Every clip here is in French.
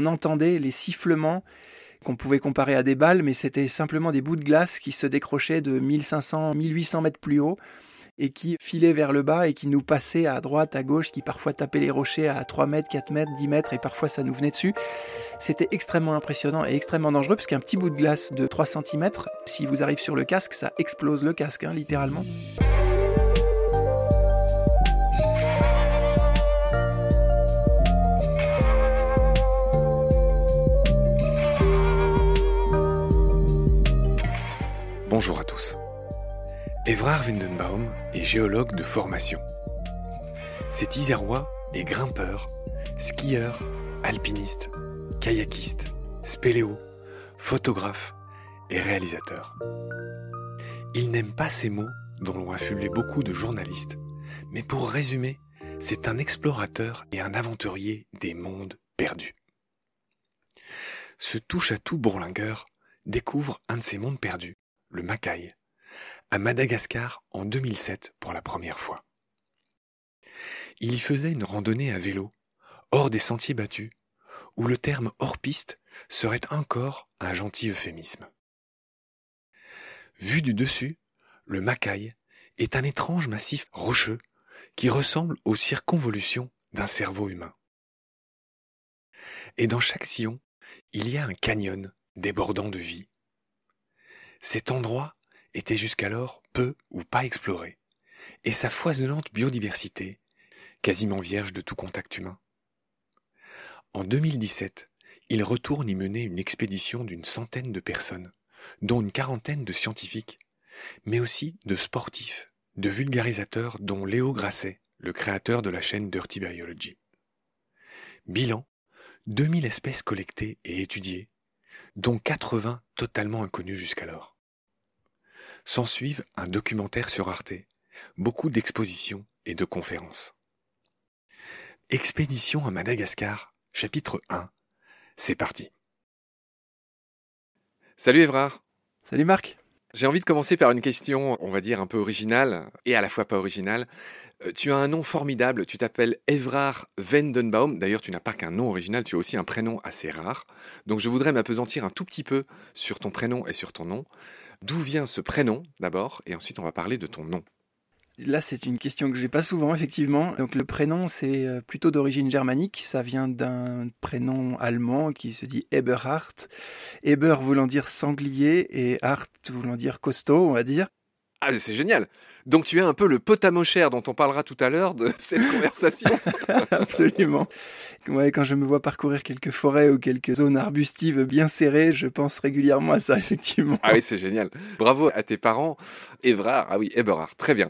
on entendait les sifflements qu'on pouvait comparer à des balles, mais c'était simplement des bouts de glace qui se décrochaient de 1500, 1800 mètres plus haut et qui filaient vers le bas et qui nous passaient à droite, à gauche, qui parfois tapaient les rochers à 3 mètres, 4 mètres, 10 mètres et parfois ça nous venait dessus. C'était extrêmement impressionnant et extrêmement dangereux parce qu'un petit bout de glace de 3 cm, si vous arrive sur le casque, ça explose le casque, hein, littéralement. Bonjour à tous. Evrard Windenbaum est géologue de formation. Cet Isérois est grimpeur, skieur, alpiniste, kayakiste, spéléo, photographe et réalisateur. Il n'aime pas ces mots dont l'ont affublé beaucoup de journalistes, mais pour résumer, c'est un explorateur et un aventurier des mondes perdus. Ce touche à tout bourlingueur découvre un de ces mondes perdus, le Macaï, à Madagascar en 2007 pour la première fois. Il y faisait une randonnée à vélo, hors des sentiers battus, où le terme hors-piste serait encore un gentil euphémisme. Vu du dessus, le Macaï est un étrange massif rocheux qui ressemble aux circonvolutions d'un cerveau humain. Et dans chaque sillon, il y a un canyon débordant de vie. Cet endroit était jusqu'alors peu ou pas exploré, et sa foisonnante biodiversité, quasiment vierge de tout contact humain. En 2017, il retourne y mener une expédition d'une centaine de personnes, dont une quarantaine de scientifiques, mais aussi de sportifs, de vulgarisateurs dont Léo Grasset, le créateur de la chaîne Dirty Biology. Bilan, 2000 espèces collectées et étudiées, dont 80 totalement inconnues jusqu'alors. S'ensuivent un documentaire sur Arte, beaucoup d'expositions et de conférences. Expédition à Madagascar, chapitre 1. C'est parti. Salut Évrard. Salut Marc. J'ai envie de commencer par une question, on va dire un peu originale et à la fois pas originale. Euh, tu as un nom formidable, tu t'appelles Evrard Vendenbaum. D'ailleurs, tu n'as pas qu'un nom original, tu as aussi un prénom assez rare. Donc je voudrais m'apesantir un tout petit peu sur ton prénom et sur ton nom. D'où vient ce prénom d'abord et ensuite on va parler de ton nom? Là, c'est une question que j'ai pas souvent, effectivement. Donc, le prénom, c'est euh, plutôt d'origine germanique. Ça vient d'un prénom allemand qui se dit Eberhard. Eber voulant dire sanglier et Hart voulant dire costaud, on va dire. Ah, c'est génial. Donc tu es un peu le potamochère dont on parlera tout à l'heure de cette conversation. Absolument. Ouais, quand je me vois parcourir quelques forêts ou quelques zones arbustives bien serrées, je pense régulièrement à ça, effectivement. Ah oui, c'est génial. Bravo à tes parents. Evrard, ah oui, Eberhard, très bien.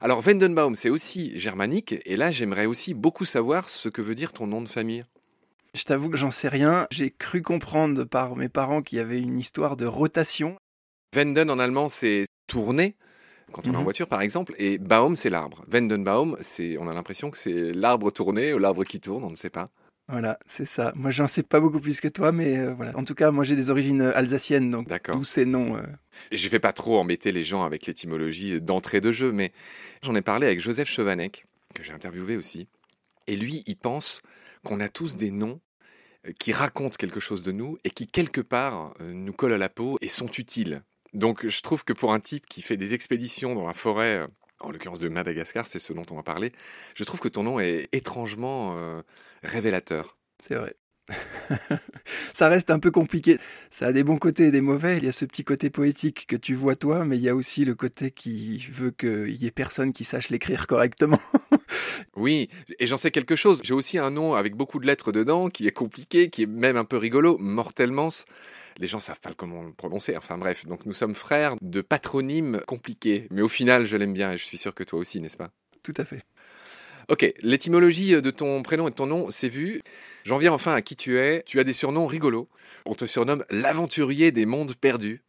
Alors, Wendenbaum, c'est aussi germanique. Et là, j'aimerais aussi beaucoup savoir ce que veut dire ton nom de famille. Je t'avoue que j'en sais rien. J'ai cru comprendre par mes parents qu'il y avait une histoire de rotation. Wenden en allemand, c'est tourner quand on est en Mhm. voiture par exemple, et Baum c'est l'arbre. Wendenbaum, c'est, on a l'impression que c'est l'arbre tourné ou l'arbre qui tourne, on ne sait pas. Voilà, c'est ça. Moi, j'en sais pas beaucoup plus que toi, mais euh, voilà. En tout cas, moi, j'ai des origines euh, alsaciennes, donc d'où ces noms. euh. Je vais pas trop embêter les gens avec l'étymologie d'entrée de jeu, mais j'en ai parlé avec Joseph Chevanec, que j'ai interviewé aussi, et lui, il pense qu'on a tous des noms euh, qui racontent quelque chose de nous et qui quelque part euh, nous collent à la peau et sont utiles. Donc je trouve que pour un type qui fait des expéditions dans la forêt, en l'occurrence de Madagascar, c'est ce dont on va parler, je trouve que ton nom est étrangement euh, révélateur. C'est vrai. ça reste un peu compliqué. Ça a des bons côtés et des mauvais. Il y a ce petit côté poétique que tu vois toi, mais il y a aussi le côté qui veut qu'il y ait personne qui sache l'écrire correctement. Oui, et j'en sais quelque chose. J'ai aussi un nom avec beaucoup de lettres dedans, qui est compliqué, qui est même un peu rigolo, Mortelmans. Les gens savent pas comment le prononcer. Enfin bref, donc nous sommes frères de patronymes compliqués. Mais au final, je l'aime bien et je suis sûr que toi aussi, n'est-ce pas? Tout à fait. Ok, l'étymologie de ton prénom et de ton nom, c'est vu. J'en viens enfin à qui tu es. Tu as des surnoms rigolos. On te surnomme l'aventurier des mondes perdus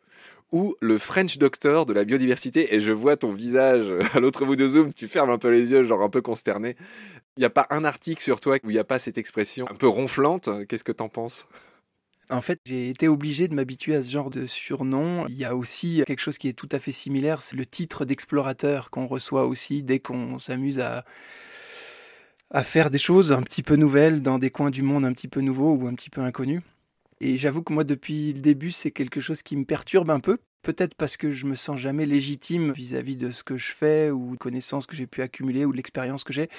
ou le French Doctor de la biodiversité. Et je vois ton visage à l'autre bout de Zoom. Tu fermes un peu les yeux, genre un peu consterné. Il n'y a pas un article sur toi où il n'y a pas cette expression un peu ronflante? Qu'est-ce que t'en penses? En fait, j'ai été obligé de m'habituer à ce genre de surnom. Il y a aussi quelque chose qui est tout à fait similaire, c'est le titre d'explorateur qu'on reçoit aussi dès qu'on s'amuse à faire des choses un petit peu nouvelles dans des coins du monde un petit peu nouveaux ou un petit peu inconnus. Et j'avoue que moi, depuis le début, c'est quelque chose qui me perturbe un peu. Peut-être parce que je me sens jamais légitime vis-à-vis de ce que je fais ou de connaissances que j'ai pu accumuler ou de l'expérience que j'ai.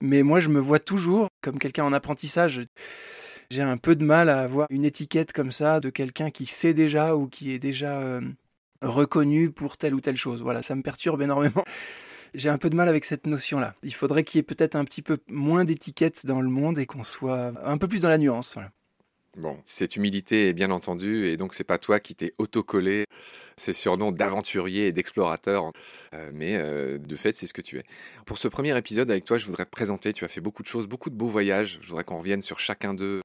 Mais moi, je me vois toujours comme quelqu'un en apprentissage. J'ai un peu de mal à avoir une étiquette comme ça de quelqu'un qui sait déjà ou qui est déjà euh, reconnu pour telle ou telle chose. Voilà, ça me perturbe énormément. J'ai un peu de mal avec cette notion-là. Il faudrait qu'il y ait peut-être un petit peu moins d'étiquettes dans le monde et qu'on soit un peu plus dans la nuance. Bon, cette humilité est bien entendue, et donc c'est pas toi qui t'es autocollé ces surnoms d'aventurier et d'explorateur, euh, mais euh, de fait c'est ce que tu es. Pour ce premier épisode avec toi, je voudrais te présenter, tu as fait beaucoup de choses, beaucoup de beaux voyages, je voudrais qu'on revienne sur chacun d'eux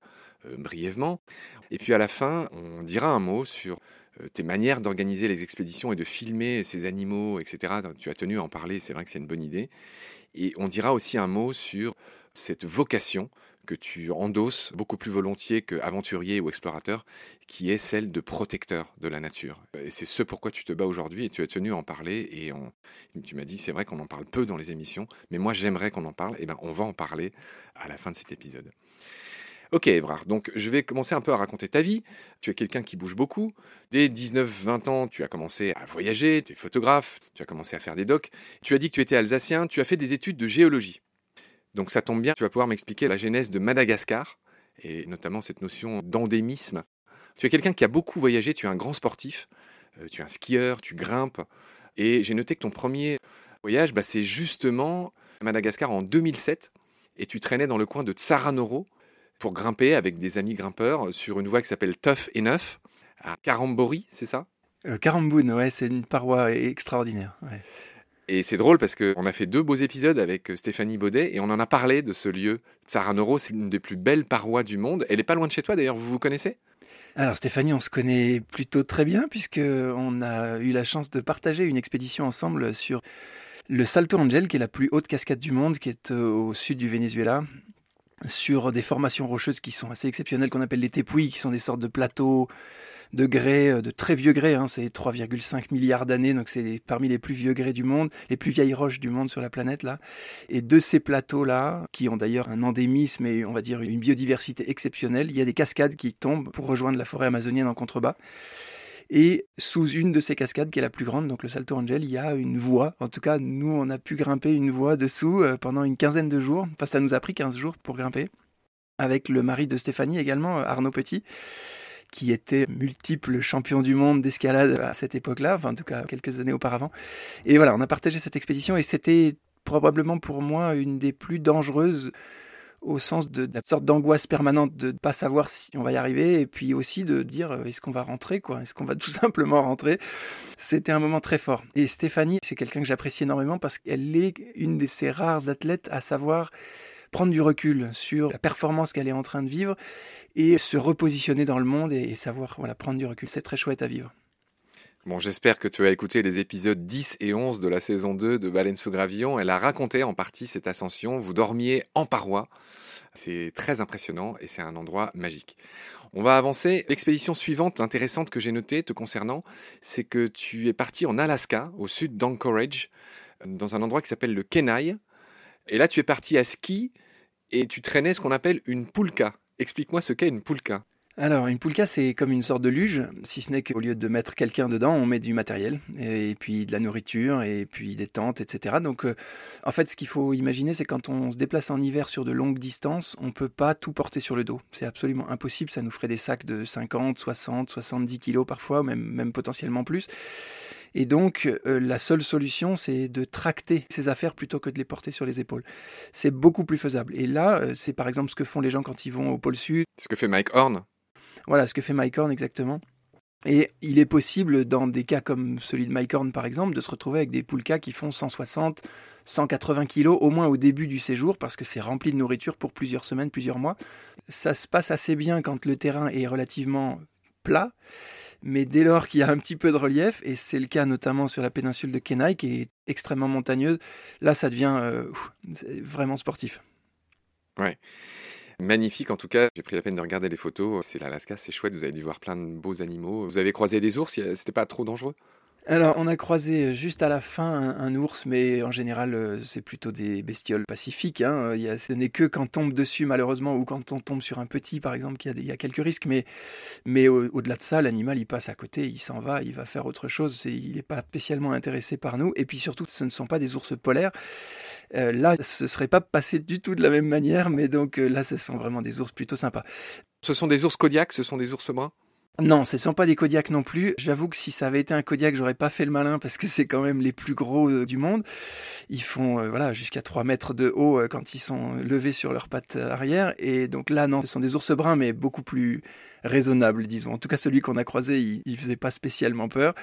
brièvement, et puis à la fin, on dira un mot sur tes manières d'organiser les expéditions et de filmer ces animaux, etc. Tu as tenu à en parler, c'est vrai que c'est une bonne idée. Et on dira aussi un mot sur cette vocation que tu endosses beaucoup plus volontiers qu'aventurier ou explorateur, qui est celle de protecteur de la nature. Et c'est ce pourquoi tu te bats aujourd'hui et tu as tenu à en parler. Et tu m'as dit, c'est vrai qu'on en parle peu dans les émissions, mais moi j'aimerais qu'on en parle. Et eh bien on va en parler à la fin de cet épisode. Ok, Evrard, donc je vais commencer un peu à raconter ta vie. Tu es quelqu'un qui bouge beaucoup. Dès 19-20 ans, tu as commencé à voyager, tu es photographe, tu as commencé à faire des docs. Tu as dit que tu étais alsacien, tu as fait des études de géologie. Donc ça tombe bien, tu vas pouvoir m'expliquer la genèse de Madagascar, et notamment cette notion d'endémisme. Tu es quelqu'un qui a beaucoup voyagé, tu es un grand sportif, euh, tu es un skieur, tu grimpes, et j'ai noté que ton premier voyage, bah, c'est justement à Madagascar en 2007, et tu traînais dans le coin de Tsaranoro pour grimper avec des amis grimpeurs sur une voie qui s'appelle Tough Enough, à Karambori, c'est ça? Euh, Karamboun, ouais, c'est une paroi extraordinaire. Et c'est drôle parce qu'on a fait deux beaux épisodes avec euh, Stéphanie Baudet et on en a parlé de ce lieu. Tsaranoro, c'est une des plus belles parois du monde. Elle est pas loin de chez toi d'ailleurs, vous vous connaissez? Alors Stéphanie, on se connaît plutôt très bien puisque on a eu la chance de partager une expédition ensemble sur le Salto Angel, qui est la plus haute cascade du monde, qui est euh, au sud du Venezuela, sur des formations rocheuses qui sont assez exceptionnelles, qu'on appelle les tepuis, qui sont des sortes de plateaux de grès, euh, de très vieux grès, hein, c'est 3,5 milliards d'années, donc c'est parmi les plus vieux grès du monde, les plus vieilles roches du monde sur la planète là. Et de ces plateaux-là, qui ont d'ailleurs un endémisme et on va dire une biodiversité exceptionnelle, il y a des cascades qui tombent pour rejoindre la forêt amazonienne en contrebas. Et sous une de ces cascades, qui est la plus grande, donc le Salto Angel, il y a une voie. En tout cas, nous, on a pu grimper une voie dessous euh, pendant une quinzaine de jours. Enfin, ça nous a pris 15 jours pour grimper. Avec le mari de Stéphanie également, euh, Arnaud Petit qui était multiple champion du monde d'escalade à cette époque-là, enfin en tout cas quelques années auparavant. Et voilà, on a partagé cette expédition et c'était probablement pour moi une des plus dangereuses au sens de, la sorte d'angoisse permanente de ne pas savoir si on va y arriver et puis aussi de dire euh, est-ce qu'on va rentrer quoi? Est-ce qu'on va tout simplement rentrer? C'était un moment très fort et Stéphanie c'est quelqu'un que j'apprécie énormément parce qu'elle est une de ces rares athlètes à savoir prendre du recul sur la performance qu'elle est en train de vivre et se repositionner dans le monde et, savoir voilà, prendre du recul. C'est très chouette à vivre. Bon, j'espère que tu as écouté les épisodes 10 et 11 de la saison 2 de Baleine sous gravillon. Elle a raconté en partie cette ascension. Vous dormiez en paroi. C'est très impressionnant et c'est un endroit magique. On va avancer. L'expédition suivante intéressante que j'ai notée te concernant, c'est que tu es parti en Alaska, au sud d'Anchorage, dans un endroit qui s'appelle le Kenai. Et là, tu es parti à ski et tu traînais ce qu'on appelle une poulka. Explique-moi ce qu'est une poulka. Alors, une poulka, c'est comme une sorte de luge, si ce n'est qu'au lieu de mettre quelqu'un dedans, on met du matériel, et puis de la nourriture, et puis des tentes, etc. Donc, euh, en fait, ce qu'il faut imaginer, c'est quand on se déplace en hiver sur de longues distances, on ne peut pas tout porter sur le dos. C'est absolument impossible, ça nous ferait des sacs de 50, 60, 70 kilos parfois, même, même potentiellement plus. Et donc, euh, la seule solution, c'est de tracter ces affaires plutôt que de les porter sur les épaules. C'est beaucoup plus faisable. Et là, euh, c'est par exemple ce que font les gens quand ils vont au pôle Sud. Ce que fait Mike Horn. Voilà, ce que fait Mike exactement. Et il est possible, dans des cas comme celui de Mike par exemple, de se retrouver avec des poulkas qui font 160, 180 kilos au moins au début du séjour parce que c'est rempli de nourriture pour plusieurs semaines, plusieurs mois. Ça se passe assez bien quand le terrain est relativement plat mais dès lors qu'il y a un petit peu de relief, et c'est le cas notamment sur la péninsule de Kenai, qui est extrêmement montagneuse, là ça devient euh, vraiment sportif. Ouais. Magnifique. En tout cas, j'ai pris la peine de regarder les photos, c'est l'Alaska, c'est chouette, vous avez dû voir plein de beaux animaux. Vous avez croisé des ours, c'était pas trop dangereux? Alors, on a croisé juste à la fin un, ours, mais en général, euh, c'est plutôt des bestioles pacifiques. Hein. Ce n'est que quand on tombe dessus, malheureusement, ou quand on tombe sur un petit, par exemple, qu'il y a, quelques risques. Mais, mais au, delà de ça, l'animal, il passe à côté, il s'en va, il va faire autre chose. il n'est pas spécialement intéressé par nous. Et puis surtout, ce ne sont pas des ours polaires. Euh, là, ce ne serait pas passé du tout de la même manière, mais donc euh, là, ce sont vraiment des ours plutôt sympas. Ce sont des ours Kodiak, ce sont des ours bruns? Non, ce ne sont pas des Kodiaks non plus. J'avoue que si ça avait été un Kodiak, j'aurais pas fait le malin parce que c'est quand même les plus gros euh, du monde. Ils font euh, voilà jusqu'à 3 mètres de haut euh, quand ils sont levés sur leurs pattes arrière. Et donc là, non, ce sont des ours bruns, mais beaucoup plus raisonnables, disons. En tout cas, celui qu'on a croisé, il, il faisait pas spécialement peur,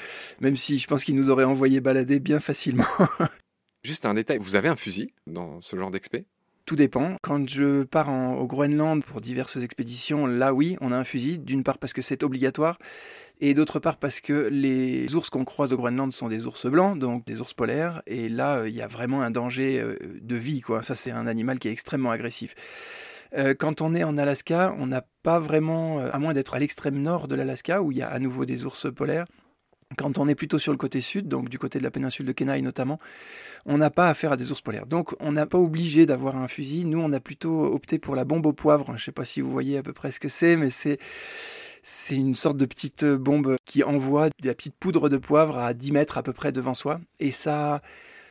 même si je pense qu'il nous aurait envoyé balader bien facilement. Juste un détail, vous avez un fusil dans ce genre d'expé? Tout dépend. Quand je pars au Groenland pour diverses expéditions, là oui, on a un fusil. D'une part parce que c'est obligatoire, et d'autre part parce que les ours qu'on croise au Groenland sont des ours blancs, donc des ours polaires, et là euh, il y a vraiment un danger euh, de vie, quoi. Ça c'est un animal qui est extrêmement agressif. Euh, quand on est en Alaska, on n'a pas vraiment, à moins d'être à l'extrême nord de l'Alaska, où il y a à nouveau des ours polaires, quand on est plutôt sur le côté sud, donc du côté de la péninsule de Kenai notamment, on n'a pas affaire à des ours polaires. Donc on n'a pas obligé d'avoir un fusil. Nous, on a plutôt opté pour la bombe au poivre. Je ne sais pas si vous voyez à peu près ce que c'est, mais c'est c'est une sorte de petite bombe qui envoie de la petite poudre de poivre à 10 mètres à peu près devant soi. Et ça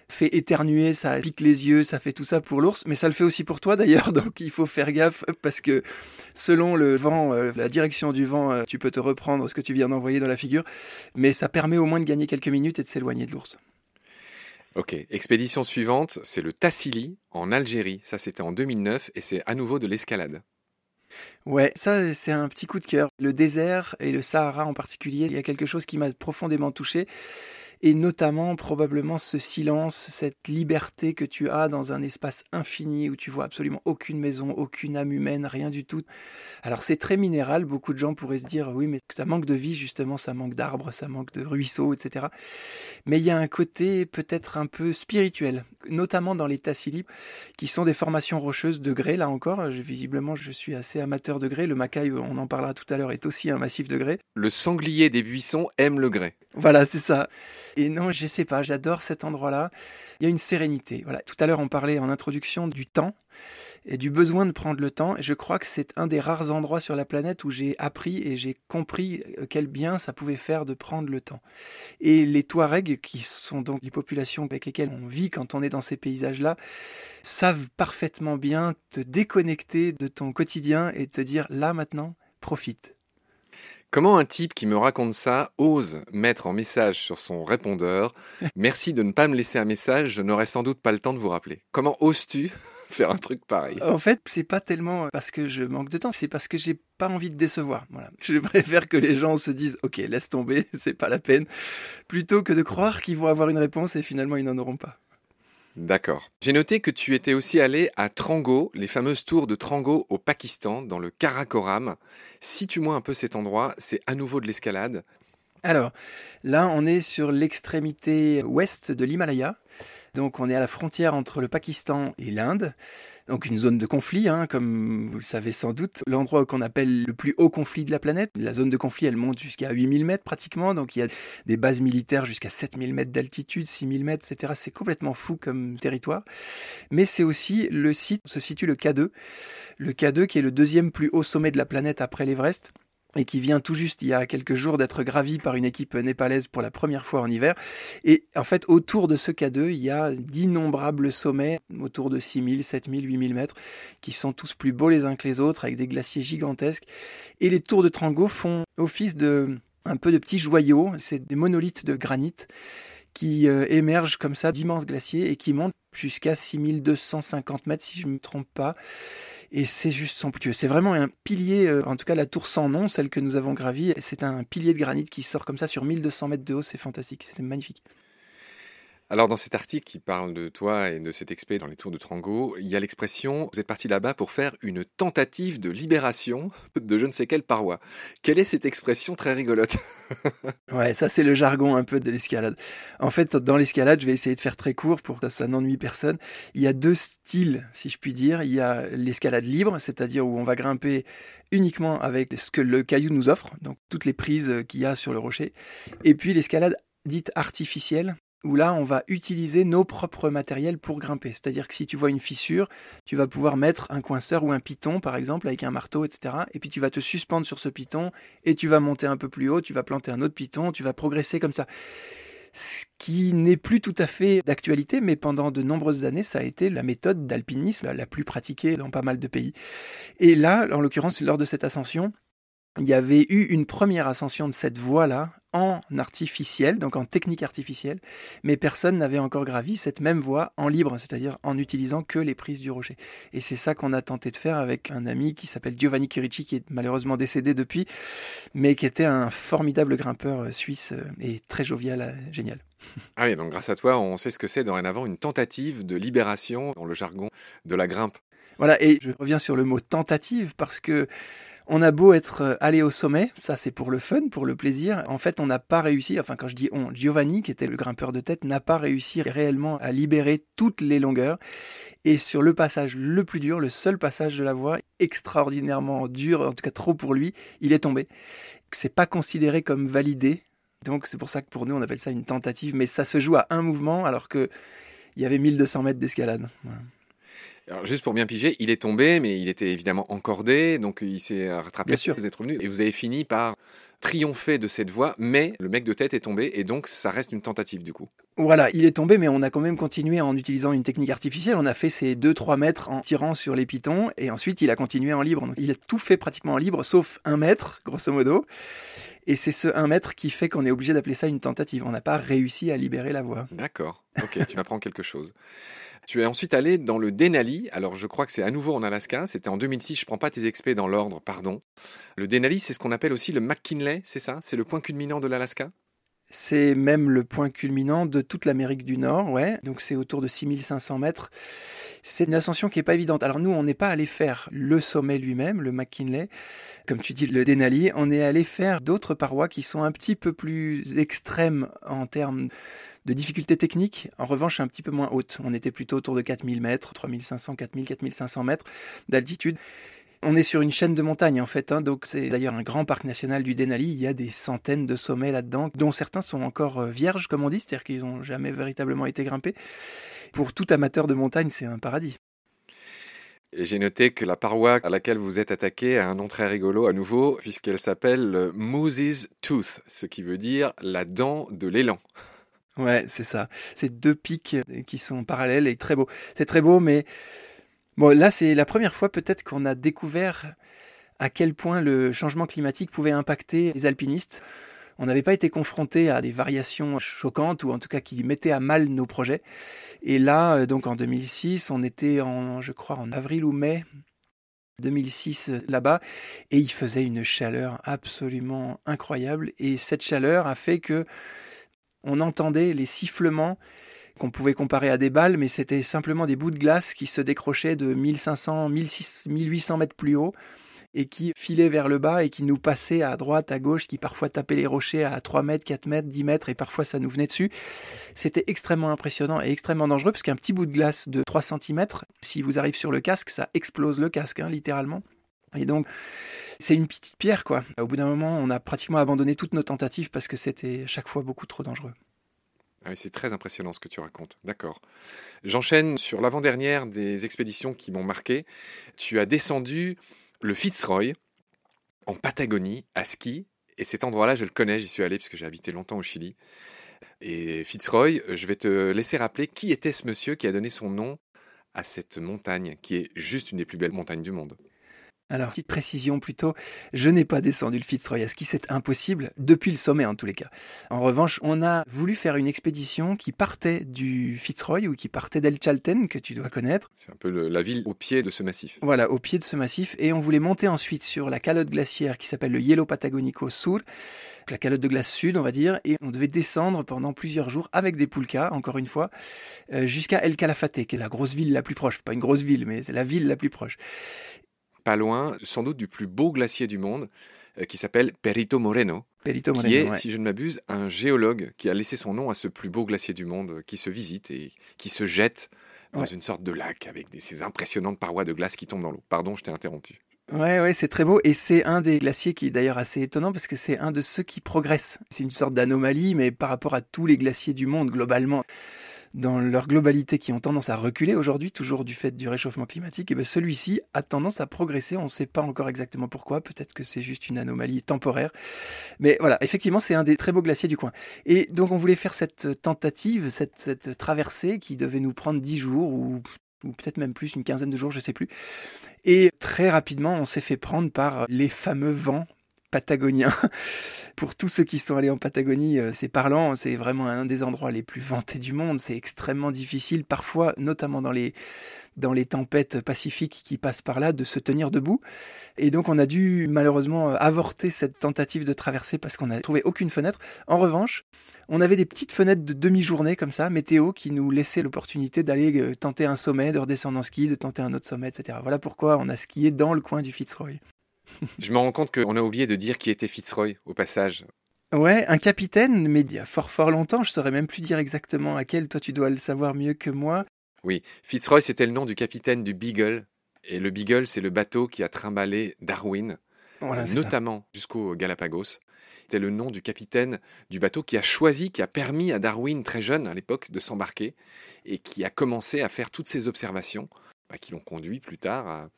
fait éternuer, ça pique les yeux, ça fait tout ça pour l'ours, mais ça le fait aussi pour toi d'ailleurs, donc il faut faire gaffe parce que selon le vent, euh, la direction du vent, euh, tu peux te reprendre ce que tu viens d'envoyer dans la figure, mais ça permet au moins de gagner quelques minutes et de s'éloigner de l'ours. Ok, expédition suivante, c'est le Tassili en Algérie. Ça, c'était en 2009 et c'est à nouveau de l'escalade. Ouais, ça c'est un petit coup de cœur. Le désert et le Sahara en particulier, il y a quelque chose qui m'a profondément touché et notamment probablement ce silence, cette liberté que tu as dans un espace infini où tu vois absolument aucune maison, aucune âme humaine, rien du tout. Alors c'est très minéral, beaucoup de gens pourraient se dire oui mais ça manque de vie justement, ça manque d'arbres, ça manque de ruisseaux, etc. Mais il y a un côté peut-être un peu spirituel, notamment dans les Tassili, qui sont des formations rocheuses de grès, là encore, visiblement je suis assez amateur de grès, le Macaï, on en parlera tout à l'heure, est aussi un massif de grès. Le sanglier des buissons aime le grès. Voilà, c'est ça. Et non, je sais pas, j'adore cet endroit-là. Il y a une sérénité. Voilà. Tout à l'heure, on parlait en introduction du temps et du besoin de prendre le temps. Et je crois que c'est un des rares endroits sur la planète où j'ai appris et j'ai compris euh, quel bien ça pouvait faire de prendre le temps. Et les Touaregs, qui sont donc les populations avec lesquelles on vit quand on est dans ces paysages-là, savent parfaitement bien te déconnecter de ton quotidien et te dire là maintenant, profite. Comment un type qui me raconte ça ose mettre en message sur son répondeur? Merci de ne pas me laisser un message, je n'aurai sans doute pas le temps de vous rappeler. Comment oses-tu faire un truc pareil? En fait, c'est pas tellement parce que je manque de temps, c'est parce que j'ai pas envie de décevoir. Je préfère que les gens se disent OK, laisse tomber, c'est pas la peine, plutôt que de croire qu'ils vont avoir une réponse et finalement ils n'en auront pas. D'accord. J'ai noté que tu étais aussi allé à Trango, les fameuses tours de Trango au Pakistan, dans le Karakoram. Situe-moi un peu cet endroit, c'est à nouveau de l'escalade. Alors, là, on est sur l'extrémité ouest de l'Himalaya. Donc, on est à la frontière entre le Pakistan et l'Inde donc une zone de conflit, hein, comme vous le savez sans doute, l'endroit qu'on appelle le plus haut conflit de la planète. La zone de conflit, elle monte jusqu'à 8000 mètres pratiquement, donc il y a des bases militaires jusqu'à 7000 mètres d'altitude, 6000 mètres, etc. C'est complètement fou comme territoire. Mais c'est aussi le site où se situe le K2, le K2 qui est le deuxième plus haut sommet de la planète après l'Everest et qui vient tout juste il y a quelques jours d'être gravi par une équipe népalaise pour la première fois en hiver. Et en fait, autour de ce K2, il y a d'innombrables sommets, autour de 6000, 7000, 8000 mètres, qui sont tous plus beaux les uns que les autres, avec des glaciers gigantesques. Et les tours de Trango font office de un peu de petits joyaux, c'est des monolithes de granit qui euh, émergent comme ça d'immenses glaciers et qui montent jusqu'à 6250 mètres si je ne me trompe pas et c'est juste somptueux. C'est vraiment un pilier, euh, en tout cas la tour sans nom, celle que nous avons gravie, c'est un pilier de granit qui sort comme ça sur 1200 mètres de haut, c'est fantastique, c'est magnifique. Alors dans cet article qui parle de toi et de cet expé dans les tours de Trango, il y a l'expression vous êtes parti là-bas pour faire une tentative de libération de je ne sais quelle paroi. Quelle est cette expression très rigolote Ouais, ça c'est le jargon un peu de l'escalade. En fait, dans l'escalade, je vais essayer de faire très court pour que ça n'ennuie personne. Il y a deux styles, si je puis dire. Il y a l'escalade libre, c'est-à-dire où on va grimper uniquement avec ce que le caillou nous offre, donc toutes les prises qu'il y a sur le rocher. Et puis l'escalade dite artificielle, où là, on va utiliser nos propres matériels pour grimper. C'est-à-dire que si tu vois une fissure, tu vas pouvoir mettre un coinceur ou un piton, par exemple, avec un marteau, etc. Et puis tu vas te suspendre sur ce piton et tu vas monter un peu plus haut, tu vas planter un autre piton, tu vas progresser comme ça. Ce qui n'est plus tout à fait d'actualité, mais pendant de nombreuses années, ça a été la méthode d'alpinisme la plus pratiquée dans pas mal de pays. Et là, en l'occurrence, lors de cette ascension, il y avait eu une première ascension de cette voie-là en artificiel, donc en technique artificielle, mais personne n'avait encore gravi cette même voie en libre, c'est-à-dire en utilisant que les prises du rocher. Et c'est ça qu'on a tenté de faire avec un ami qui s'appelle Giovanni Chirici, qui est malheureusement décédé depuis, mais qui était un formidable grimpeur euh, suisse euh, et très jovial, euh, génial. Ah oui, donc grâce à toi, on sait ce que c'est dorénavant une tentative de libération dans le jargon de la grimpe. Voilà, et je reviens sur le mot tentative parce que on a beau être euh, allé au sommet, ça c'est pour le fun, pour le plaisir. En fait, on n'a pas réussi, enfin quand je dis on, Giovanni, qui était le grimpeur de tête, n'a pas réussi réellement à libérer toutes les longueurs. Et sur le passage le plus dur, le seul passage de la voie, extraordinairement dur, en tout cas trop pour lui, il est tombé. C'est pas considéré comme validé. Donc c'est pour ça que pour nous on appelle ça une tentative, mais ça se joue à un mouvement alors que il y avait 1200 mètres d'escalade. Alors, juste pour bien piger, il est tombé, mais il était évidemment encordé, donc il s'est rattrapé. Bien sûr. Vous êtes revenu et vous avez fini par triompher de cette voie, mais le mec de tête est tombé et donc ça reste une tentative du coup. Voilà, il est tombé, mais on a quand même continué en utilisant une technique artificielle. On a fait ces 2-3 mètres en tirant sur les pitons et ensuite il a continué en libre. Donc il a tout fait pratiquement en libre, sauf un mètre, grosso modo. Et c'est ce 1 mètre qui fait qu'on est obligé d'appeler ça une tentative. On n'a pas réussi à libérer la voie. D'accord, ok, tu m'apprends quelque chose. Tu es ensuite allé dans le Denali. Alors, je crois que c'est à nouveau en Alaska. C'était en 2006. Je prends pas tes expés dans l'ordre, pardon. Le Denali, c'est ce qu'on appelle aussi le McKinley, c'est ça? C'est le point culminant de l'Alaska? C'est même le point culminant de toute l'Amérique du Nord, ouais. Donc c'est autour de 6500 mètres. C'est une ascension qui est pas évidente. Alors nous, on n'est pas allé faire le sommet lui-même, le McKinley, comme tu dis, le Denali. On est allé faire d'autres parois qui sont un petit peu plus extrêmes en termes de difficultés techniques, en revanche un petit peu moins hautes. On était plutôt autour de 4000 mètres, 3500, 4000, 4500 mètres d'altitude. On est sur une chaîne de montagnes en fait, hein, donc c'est d'ailleurs un grand parc national du Denali. Il y a des centaines de sommets là-dedans, dont certains sont encore euh, vierges, comme on dit, c'est-à-dire qu'ils n'ont jamais véritablement été grimpés. Pour tout amateur de montagne, c'est un paradis. Et j'ai noté que la paroi à laquelle vous êtes attaqué a un nom très rigolo à nouveau, puisqu'elle s'appelle Moose's Tooth, ce qui veut dire la dent de l'élan. Ouais, c'est ça. C'est deux pics qui sont parallèles et très beaux. C'est très beau, mais bon, là, c'est la première fois peut-être qu'on a découvert à quel point le changement climatique pouvait impacter les alpinistes. On n'avait pas été confronté à des variations choquantes ou en tout cas qui mettaient à mal nos projets. Et là, euh, donc en 2006, on était en, je crois, en avril ou mai 2006 euh, là-bas et il faisait une chaleur absolument incroyable et cette chaleur a fait que on entendait les sifflements qu'on pouvait comparer à des balles, mais c'était simplement des bouts de glace qui se décrochaient de 1500, 1800 mètres plus haut et qui filaient vers le bas et qui nous passaient à droite, à gauche, qui parfois tapaient les rochers à 3 mètres, 4 mètres, 10 mètres et parfois ça nous venait dessus. C'était extrêmement impressionnant et extrêmement dangereux parce qu'un petit bout de glace de 3 cm, si vous arrive sur le casque, ça explose le casque, hein, littéralement. Et donc, c'est une petite pierre, quoi. Au bout d'un moment, on a pratiquement abandonné toutes nos tentatives parce que c'était chaque fois beaucoup trop dangereux. Ah c'est très impressionnant ce que tu racontes. D'accord. J'enchaîne sur l'avant-dernière des expéditions qui m'ont marqué. Tu as descendu le Fitzroy en Patagonie à ski. Et cet endroit-là, je le connais, j'y suis allé parce que j'ai habité longtemps au Chili. Et Fitzroy, je vais te laisser rappeler qui était ce monsieur qui a donné son nom à cette montagne, qui est juste une des plus belles montagnes du monde. Alors, petite précision plutôt, je n'ai pas descendu le Fitzroy à ski, c'est impossible, depuis le sommet en tous les cas. En revanche, on a voulu faire une expédition qui partait du Fitzroy ou qui partait d'El Chalten, que tu dois connaître. C'est un peu la ville au pied de ce massif. Voilà, au pied de ce massif, et on voulait monter ensuite sur la calotte glaciaire qui s'appelle le Hielo Patagonico Sur, la calotte de glace sud, on va dire, et on devait descendre pendant plusieurs jours avec des poulkas, encore une fois, euh, jusqu'à El Calafate, qui est la grosse ville la plus proche. Pas une grosse ville, mais c'est la ville la plus proche pas loin, sans doute du plus beau glacier du monde, euh, qui s'appelle Perito Moreno. Perito Moreno, qui est, si je ne m'abuse, un géologue qui a laissé son nom à ce plus beau glacier du monde, euh, qui se visite et qui se jette dans une sorte de lac avec ces impressionnantes parois de glace qui tombent dans l'eau. Pardon, je t'ai interrompu. Ouais, ouais, c'est très beau. Et c'est un des glaciers qui est d'ailleurs assez étonnant parce que c'est un de ceux qui progressent. C'est une sorte d'anomalie, mais par rapport à tous les glaciers du monde globalement, dans leur globalité, qui ont tendance à reculer aujourd'hui, toujours du fait du réchauffement climatique, et bien celui-ci a tendance à progresser. On ne sait pas encore exactement pourquoi. Peut-être que c'est juste une anomalie temporaire. Mais voilà, effectivement, c'est un des très beaux glaciers du coin. Et donc, on voulait faire cette tentative, cette, traversée qui devait nous prendre dix jours ou peut-être même plus, une quinzaine de jours, je sais plus. Et très rapidement, on s'est fait prendre par les fameux vents Pour tous ceux qui sont allés en Patagonie, euh, c'est parlant, c'est vraiment un des endroits les plus vantés du monde, c'est extrêmement difficile parfois, notamment dans les dans les tempêtes pacifiques qui passent par là, de se tenir debout. Et donc on a dû malheureusement avorter cette tentative de traverser parce qu'on n'a trouvé aucune fenêtre. En revanche, on avait des petites fenêtres de demi-journée comme ça, météo, qui nous laissaient l'opportunité d'aller euh, tenter un sommet, de redescendre en ski, de tenter un autre sommet, etc. Voilà pourquoi on a skié dans le coin du Fitzroy. Je me rends compte qu'on a oublié de dire qui était Fitzroy au passage. Ouais, un capitaine, mais il y a fort fort longtemps, je saurais même plus dire exactement à quel, toi tu dois le savoir mieux que moi. Oui, Fitzroy c'était le nom du capitaine du Beagle, et le Beagle c'est le bateau qui a trimballé Darwin, notamment jusqu'au Galapagos. C'était le nom du capitaine du bateau qui a choisi, qui a permis à Darwin, très jeune à l'époque, de s'embarquer et qui a commencé à faire toutes ces observations bah, qui l'ont conduit plus tard à,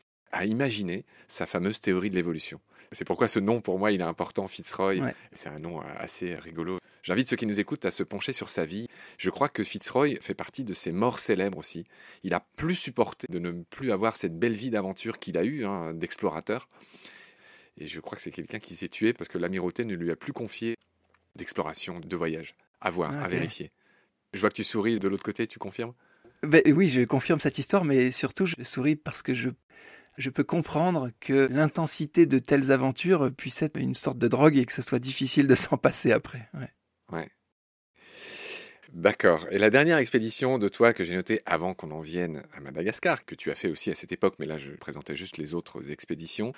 imaginer sa fameuse théorie de l'évolution. C'est pourquoi ce nom, pour moi, il est important, Fitzroy. C'est un nom euh, assez rigolo. J'invite ceux qui nous écoutent à se pencher sur sa vie. Je crois que Fitzroy fait partie de ces morts célèbres aussi. Il a plus supporté de ne plus avoir cette belle vie d'aventure qu'il a eue, hein, d'explorateur. Et je crois que c'est quelqu'un qui s'est tué parce que l'amirauté ne lui a plus confié d'exploration, de voyage. À voir, à vérifier. Je vois que tu souris de l'autre côté, tu confirmes? Ben, Oui, je confirme cette histoire, mais surtout je souris parce que je, je peux comprendre que l'intensité de telles aventures puisse être une sorte de drogue et que ce soit difficile de s'en passer après. Ouais. D'accord. Et la dernière expédition de toi que j'ai notée avant qu'on en vienne à Madagascar, que tu as fait aussi à cette époque, mais là je présentais juste les autres expéditions,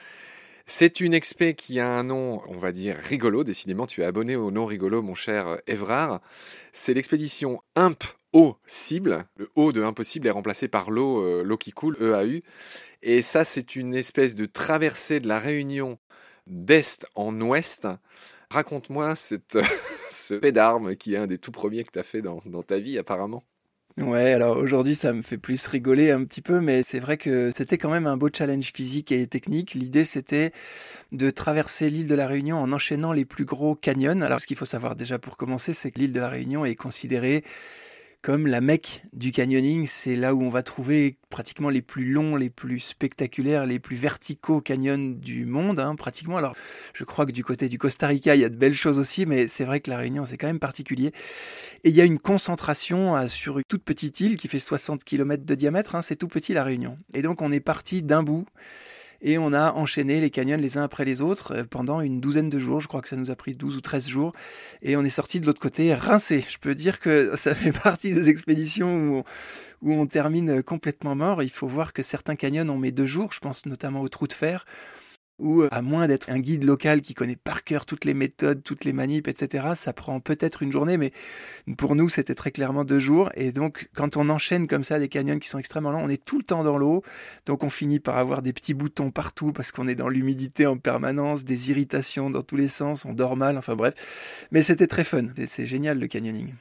c'est une expé qui a un nom, on va dire, rigolo. Décidément, tu es abonné au nom rigolo, mon cher Évrard. C'est l'expédition Imp Eau Cible. Le O de impossible est remplacé par l'eau, l'eau qui coule, EAU. Et ça, c'est une espèce de traversée de la Réunion d'est en ouest. Raconte-moi cette, ce paix d'armes qui est un des tout premiers que tu as fait dans ta vie, apparemment. Ouais, alors aujourd'hui ça me fait plus rigoler un petit peu, mais c'est vrai que c'était quand même un beau challenge physique et technique. L'idée c'était de traverser l'île de la Réunion en enchaînant les plus gros canyons. Alors ce qu'il faut savoir déjà pour commencer, c'est que l'île de la Réunion est considérée comme la Mecque du canyoning. C'est là où on va trouver pratiquement les plus longs, les plus spectaculaires, les plus verticaux canyons du monde, hein, pratiquement. Alors, je crois que du côté du Costa Rica, il y a de belles choses aussi, mais c'est vrai que la Réunion, c'est quand même particulier. Et il y a une concentration euh, sur une toute petite île qui fait 60 km de diamètre. Hein, c'est tout petit la Réunion. Et donc, on est parti d'un bout et on a enchaîné les canyons les uns après les autres euh, pendant une douzaine de jours. Je crois que ça nous a pris 12 ou 13 jours. Et on est sorti de l'autre côté rincé. Je peux dire que ça fait partie des expéditions où on, où on termine complètement mort. Il faut voir que certains canyons, on met deux jours. Je pense notamment au trou de fer ou à moins d'être un guide local qui connaît par cœur toutes les méthodes, toutes les manips, etc., ça prend peut-être une journée, mais pour nous, c'était très clairement deux jours. Et donc, quand on enchaîne comme ça des canyons qui sont extrêmement longs, on est tout le temps dans l'eau, donc on finit par avoir des petits boutons partout parce qu'on est dans l'humidité en permanence, des irritations dans tous les sens, on dort mal, enfin bref. Mais c'était très fun, c'est génial le canyoning.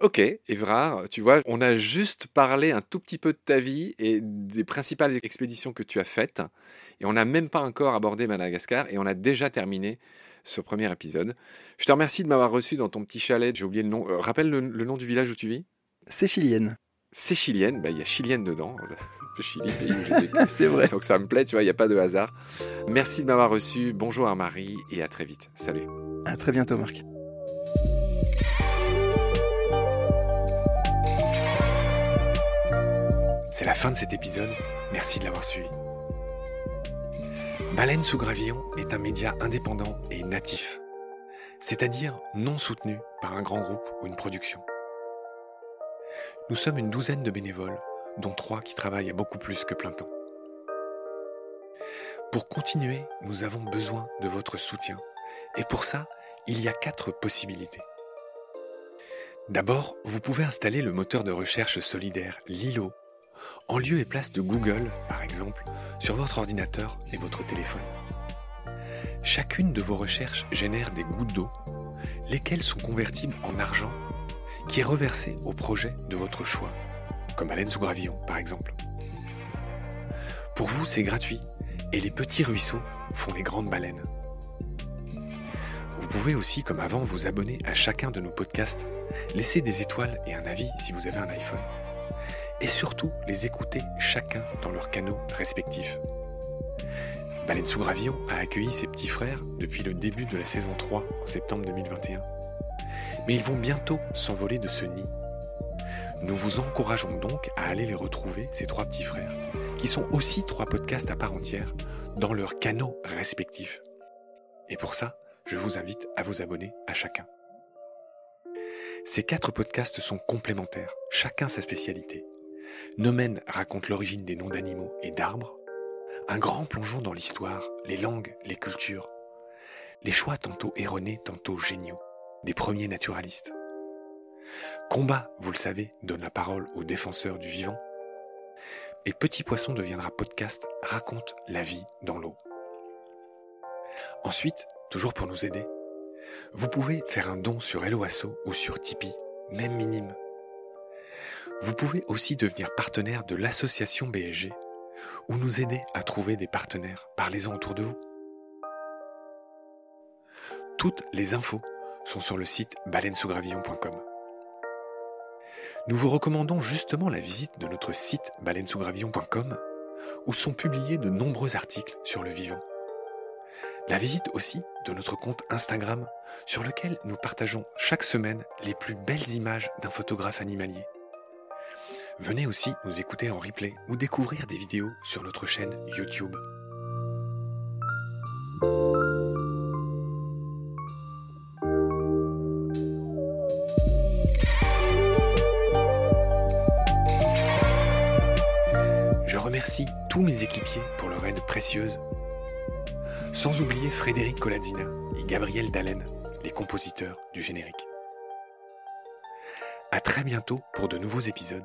Ok, Evrard, tu vois, on a juste parlé un tout petit peu de ta vie et des principales expéditions que tu as faites. Et on n'a même pas encore abordé Madagascar et on a déjà terminé ce premier épisode. Je te remercie de m'avoir reçu dans ton petit chalet. J'ai oublié le nom. Euh, rappelle le, nom du village où tu vis? C'est chilienne. C'est chilienne, bah, il y a chilienne dedans. Le Chili, pays où C'est vrai. Donc ça me plaît, tu vois, il n'y a pas de hasard. Merci de m'avoir reçu. Bonjour à Marie et à très vite. Salut. À très bientôt, Marc. C'est la fin de cet épisode, merci de l'avoir suivi. Baleine sous gravillon est un média indépendant et natif, c'est-à-dire non soutenu par un grand groupe ou une production. Nous sommes une douzaine de bénévoles, dont trois qui travaillent à beaucoup plus que plein temps. Pour continuer, nous avons besoin de votre soutien, et pour ça, il y a quatre possibilités. D'abord, vous pouvez installer le moteur de recherche solidaire Lilo en lieu et place de Google, par exemple, sur votre ordinateur et votre téléphone. Chacune de vos recherches génère des gouttes d'eau, lesquelles sont convertibles en argent qui est reversé au projet de votre choix, comme Baleine sous gravillon par exemple. Pour vous, c'est gratuit et les petits ruisseaux font les grandes baleines. Vous pouvez aussi, comme avant, vous abonner à chacun de nos podcasts, laisser des étoiles et un avis si vous avez un iPhone, et surtout les écouter chacun dans leurs canaux respectifs. Baleine sous a accueilli ses petits frères depuis le début de la saison 3 en septembre 2021. Mais ils vont bientôt s'envoler de ce nid. Nous vous encourageons donc à aller les retrouver, ces trois petits frères, qui sont aussi trois podcasts à part entière, dans leurs canaux respectifs. Et pour ça, je vous invite à vous abonner à chacun. Ces quatre podcasts sont complémentaires, chacun sa spécialité. Nomen raconte l'origine des noms d'animaux et d'arbres. Un grand plongeon dans l'histoire, les langues, les cultures. Les choix tantôt erronés, tantôt géniaux, des premiers naturalistes. Combat, vous le savez, donne la parole aux défenseurs du vivant. Et Petit Poisson deviendra podcast, raconte la vie dans l'eau. Ensuite, toujours pour nous aider, vous pouvez faire un don sur Helloasso ou sur Tipeee, même minime. Vous pouvez aussi devenir partenaire de l'association BSG ou nous aider à trouver des partenaires. Parlez-en autour de vous. Toutes les infos sont sur le site baleinesougravillon.com. Nous vous recommandons justement la visite de notre site baleinesougravillon.com où sont publiés de nombreux articles sur le vivant. La visite aussi de notre compte Instagram sur lequel nous partageons chaque semaine les plus belles images d'un photographe animalier. Venez aussi nous écouter en replay ou découvrir des vidéos sur notre chaîne YouTube. Je remercie tous mes équipiers pour leur aide précieuse. Sans oublier Frédéric Coladzina et Gabriel Dallen, les compositeurs du générique. À très bientôt pour de nouveaux épisodes.